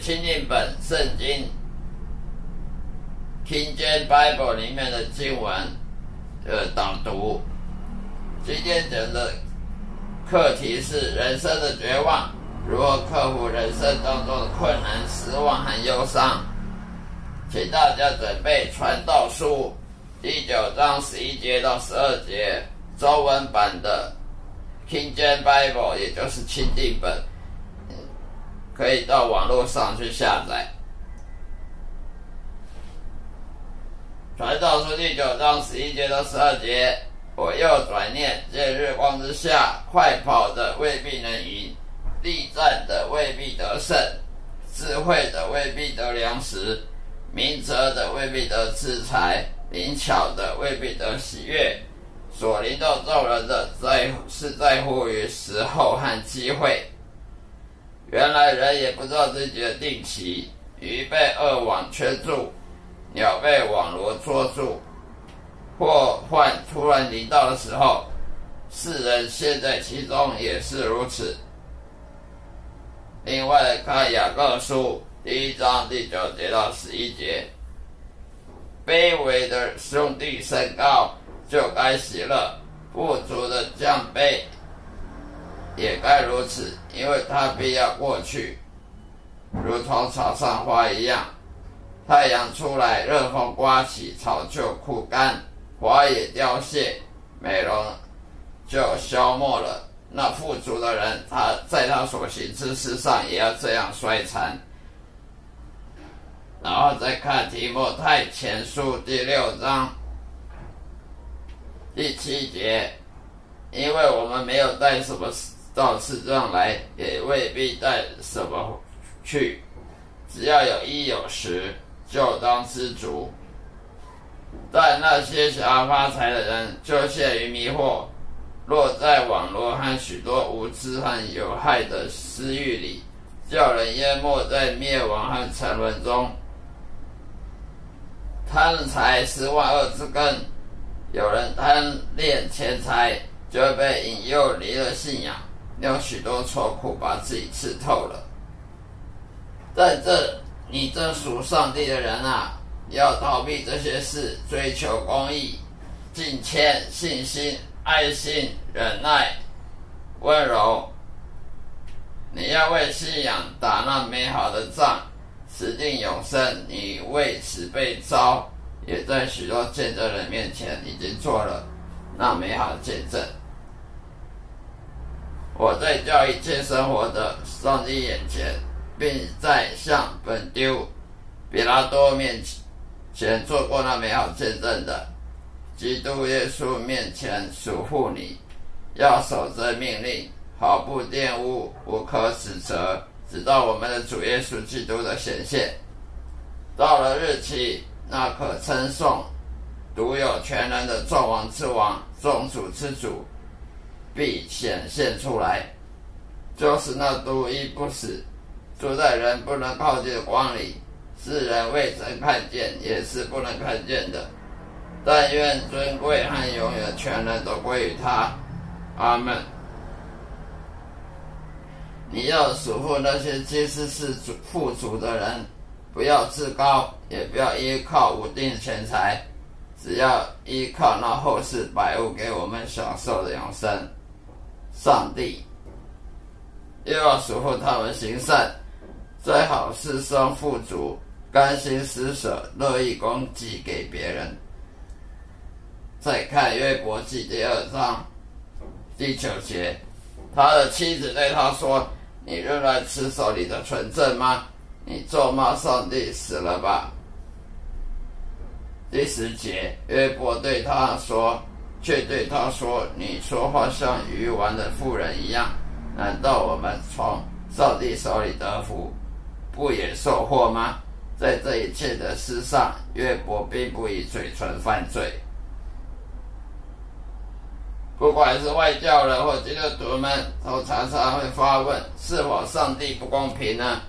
亲近本圣经 King James Bible 里面的经文的导读。今天讲的课题是人生的绝望，如何克服人生当中的困难、失望和忧伤。请大家准备《传道书》第九章十一节到十二节中文版的 King James Bible，也就是钦定本，可以到网络上去下载。《传道书》第九章十一节到十二节，我又转念：见日光之下，快跑的未必能赢，力战的未必得胜，智慧的未必得粮食。明哲的未必得制裁，灵巧的未必得喜悦。所临到众人的在是在乎于时候和机会。原来人也不知道自己的定期，鱼被恶网圈住，鸟被网罗捉住。祸患突然临到的时候，世人陷在其中也是如此。另外看雅各书。第一章第九节到十一节，卑微的兄弟身高就该喜乐，富足的降卑也该如此，因为他必要过去，如同草上花一样。太阳出来，热风刮起，草就枯干，花也凋谢，美容就消没了。那富足的人，他在他所行之事上也要这样衰残。然后再看提摩太前书第六章第七节，因为我们没有带什么到世上来，也未必带什么去，只要有衣有食，就当知足。但那些想要发财的人，就陷于迷惑，落在网络和许多无知和有害的私欲里，叫人淹没在灭亡和沉沦中。贪财是万恶之根，有人贪恋钱财，就会被引诱离了信仰，有许多愁苦把自己吃透了。在这，你这属上帝的人啊，要逃避这些事，追求公义、敬谦、信心、爱心、忍耐、温柔。你要为信仰打那美好的仗。死定永生，你为此被招，也在许多见证人面前已经做了那美好的见证。我在教一切生活的上帝眼前，并在向本丢比拉多面前做过那美好见证的基督耶稣面前嘱咐你，要守着命令，毫不玷污，无可指责。直到我们的主耶稣基督的显现，到了日期，那可称颂、独有全能的众王之王、众主之主，必显现出来。就是那独一不死、住在人不能靠近的光里，世人未曾看见，也是不能看见的。但愿尊贵和永远全能都归于他。阿门。你要嘱咐那些其实是主富足的人，不要自高，也不要依靠无定钱财，只要依靠那后世百物给我们享受的永生。上帝又要嘱咐他们行善，最好是生富足，甘心施舍，乐意供给给别人。再看约伯记第二章第九节，他的妻子对他说。你仍然持守你的纯正吗？你咒骂上帝死了吧？第十节，约伯对他说，却对他说：“你说话像鱼丸的妇人一样。难道我们从上帝手里得福，不也受祸吗？”在这一切的事上，约伯并不以嘴唇犯罪。不管是外教人或基督徒们，都常常会发问：是否上帝不公平呢？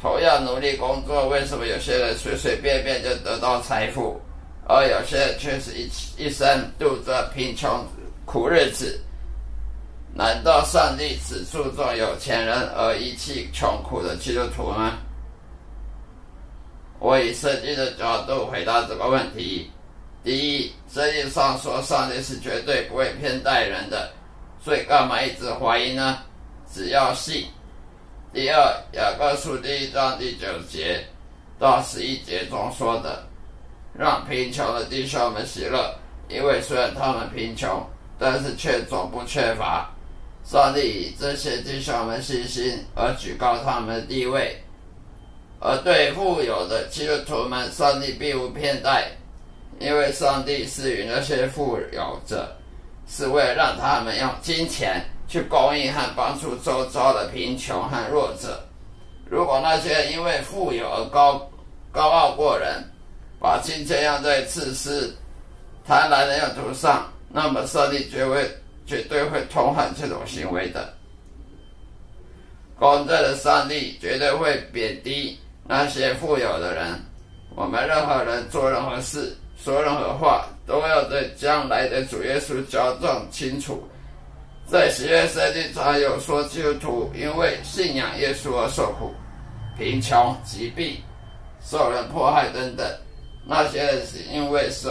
同样努力工作，为什么有些人随随便便就得到财富，而有些却是一一生度着贫穷苦日子。难道上帝只注重有钱人而遗弃穷苦的基督徒吗？我以圣经的角度回答这个问题：第一，圣经上说上帝是绝对不会偏待人的，所以干嘛一直怀疑呢？只要信。第二，雅各书第一章第九节到十一节中说的，让贫穷的弟兄们喜乐，因为虽然他们贫穷，但是却总不缺乏。上帝以这些弟兄们信心而举高他们的地位，而对富有的基督徒们，上帝并无偏待，因为上帝赐予那些富有者，是为了让他们用金钱去供应和帮助周遭的贫穷和弱者。如果那些因为富有而高高傲过人，把金钱用在自私、贪婪的用途上，那么上帝绝会。绝对会痛恨这种行为的。公正的上帝绝对会贬低那些富有的人。我们任何人做任何事、说任何话，都要对将来的主耶稣交账清楚。在喜悦圣经上有说，基督徒因为信仰耶稣而受苦、贫穷、疾病、受人迫害等等。那些人是因为是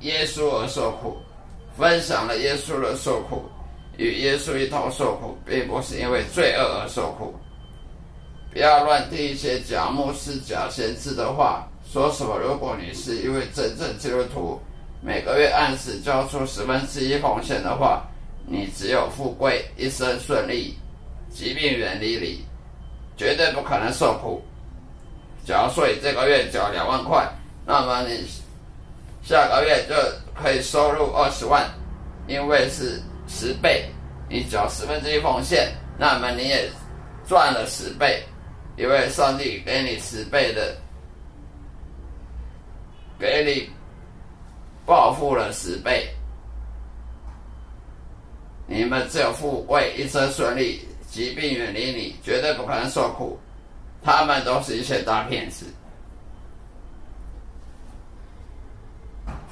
耶稣而受苦。分享了耶稣的受苦，与耶稣一同受苦，并不是因为罪恶而受苦。不要乱听一些假牧师、假先知的话，说什么如果你是一位真正基督徒，每个月按时交出十分之一奉献的话，你只有富贵、一生顺利、疾病远离你，绝对不可能受苦。假如说你这个月缴两万块，那么你下个月就。可以收入二十万，因为是十倍，你缴十分之一奉献，那么你也赚了十倍，因为上帝给你十倍的，给你报复了十倍。你们只有富贵，一生顺利，疾病远离你，绝对不可能受苦。他们都是一些大骗子。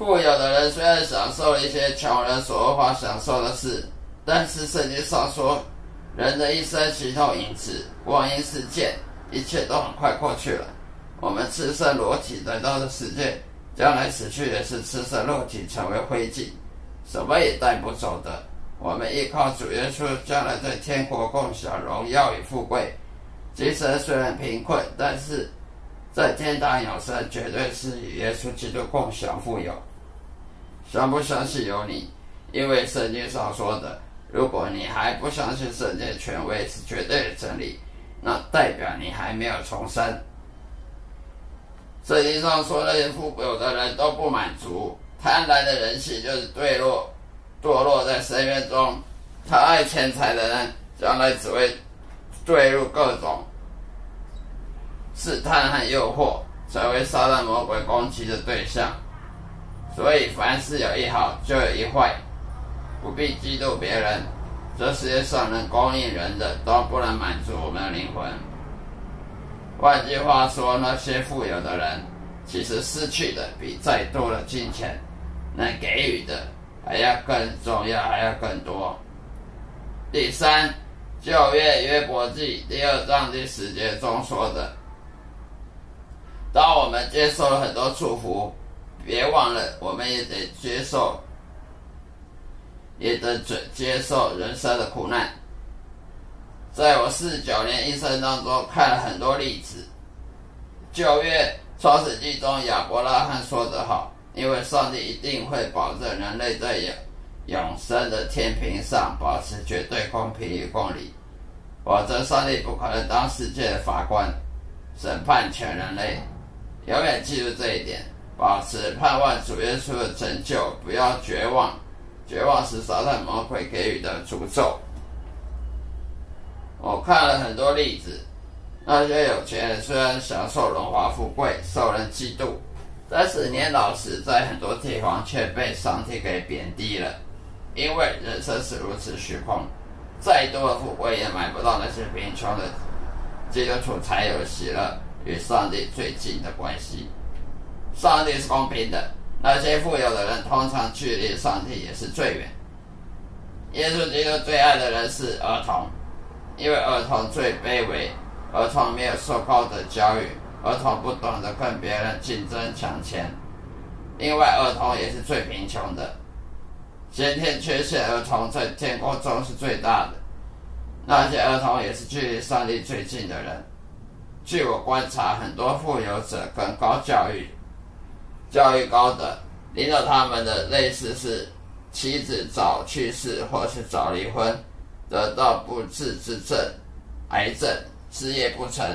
富有的人虽然享受了一些穷人所无法享受的事，但是圣经上说，人的一生其头饮食，光阴似箭，一切都很快过去了。我们赤身裸体来到的世界，将来死去也是赤身裸体成为灰烬，什么也带不走的。我们依靠主耶稣，将来在天国共享荣耀与富贵。今生虽然贫困，但是在天堂永生，绝对是与耶稣基督共享富有。相不相信由你，因为圣经上说的，如果你还不相信圣经权威是绝对的真理，那代表你还没有重生。圣经上说那些富有的人都不满足，贪婪的人性就是堕落，堕落在深渊中。他爱钱财的人，将来只会坠入各种试探和诱惑，成为撒旦魔鬼攻击的对象。所以，凡事有一好，就有一坏，不必嫉妒别人。这世界上能供应人的，都不能满足我们的灵魂。换句话说，那些富有的人，其实失去的比再多的金钱能给予的还要更重要，还要更多。第三，旧约约伯记第二章第十节中说的：当我们接受了很多祝福。别忘了，我们也得接受，也得准接受人生的苦难。在我四十九年一生当中，看了很多例子。旧约创世纪中，亚伯拉罕说得好：“因为上帝一定会保证人类在永永生的天平上保持绝对公平与公理，否则上帝不可能当世界的法官，审判全人类。永远记住这一点。”保持盼望主耶稣的拯救，不要绝望。绝望是撒旦魔鬼给予的诅咒。我看了很多例子，那些有钱人虽然享受荣华富贵，受人嫉妒，但是年老时在很多地方却被上帝给贬低了。因为人生是如此虚空，再多的富贵也买不到那些贫穷的。基督徒才有喜乐与上帝最近的关系。上帝是公平的，那些富有的人通常距离上帝也是最远。耶稣基督最爱的人是儿童，因为儿童最卑微，儿童没有受高的教育，儿童不懂得跟别人竞争抢钱。另外，儿童也是最贫穷的，先天缺陷儿童在天国中是最大的。那些儿童也是距离上帝最近的人。据我观察，很多富有者跟高教育、教育高的，领导他们的类似是妻子早去世或是早离婚，得到不治之症、癌症、事业不成、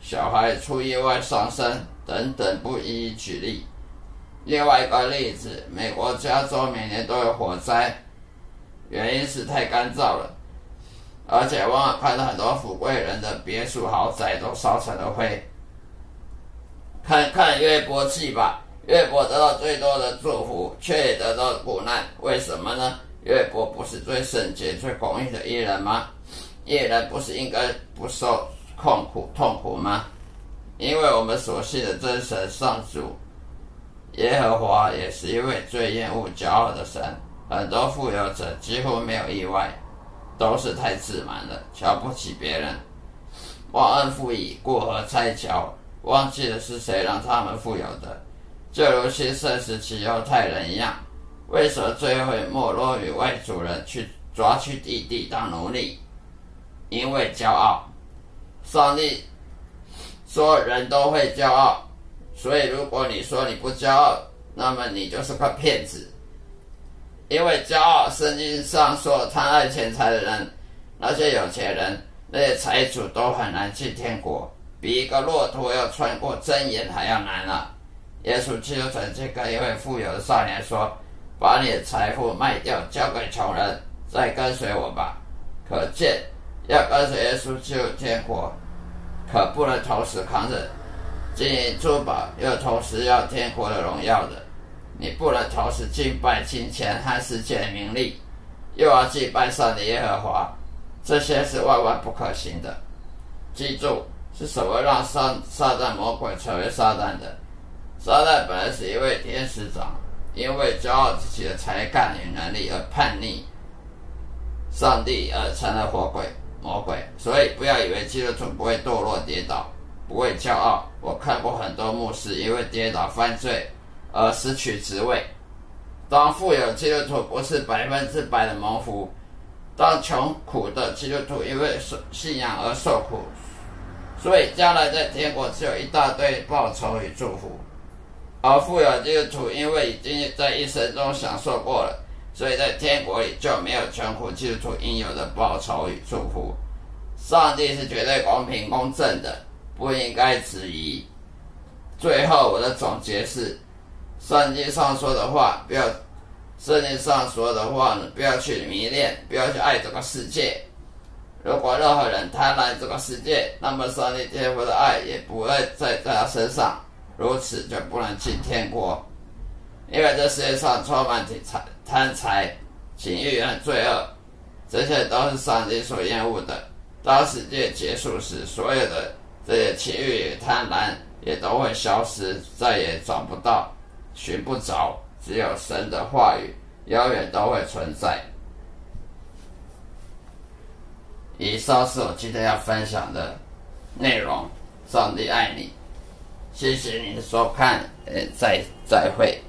小孩出意外丧生等等，不一一举例。另外一个例子，美国加州每年都有火灾，原因是太干燥了。而且往往看到很多富贵人的别墅豪宅都烧成了灰。看看约伯记吧，越伯得到最多的祝福，却也得到苦难，为什么呢？越伯不是最圣洁、最公义的艺人吗？艺人不是应该不受痛苦、痛苦吗？因为我们所信的真神上主耶和华也是一位最厌恶骄傲的神，很多富有者几乎没有意外。都是太自满了，瞧不起别人，忘恩负义，过河拆桥，忘记了是谁让他们富有的，就如新盛时期犹太人一样，为什么最后没落于外族人去抓去弟弟当奴隶？因为骄傲。上帝说人都会骄傲，所以如果你说你不骄傲，那么你就是个骗子。因为骄傲，圣经上说贪爱钱财的人，那些有钱人，那些财主都很难进天国，比一个骆驼要穿过针眼还要难啊！耶稣基督曾经跟一位富有的少年说：“把你的财富卖掉，交给穷人，再跟随我吧。”可见，要跟随耶稣进入天国，可不能同时扛着金银珠宝，又同时要天国的荣耀的。你不能同时敬拜金钱和世界的名利，又要敬拜上帝耶和华，这些是万万不可行的。记住，是什么让撒撒旦魔鬼成为撒旦的？撒旦本来是一位天使长，因为骄傲自己的才干与能力而叛逆上帝，而成了活鬼魔鬼。所以不要以为基督徒不会堕落跌倒，不会骄傲。我看过很多牧师因为跌倒犯罪。而失去职位。当富有基督徒不是百分之百的蒙福，当穷苦的基督徒因为信仰而受苦，所以将来在天国只有一大堆报酬与祝福。而富有基督徒因为已经在一生中享受过了，所以在天国里就没有穷苦基督徒应有的报酬与祝福。上帝是绝对公平公正的，不应该质疑。最后，我的总结是。圣经上说的话，不要；圣经上说的话呢，不要去迷恋，不要去爱这个世界。如果任何人贪婪这个世界，那么上帝天父的爱也不会在在他身上，如此就不能进天国。因为这世界上充满贪贪财、情欲和罪恶，这些都是上帝所厌恶的。当世界结束时，所有的这些情欲与贪婪也都会消失，再也找不到。寻不着，只有神的话语，永远都会存在。以上是我今天要分享的内容。上帝爱你，谢谢您的收看，呃，再再会。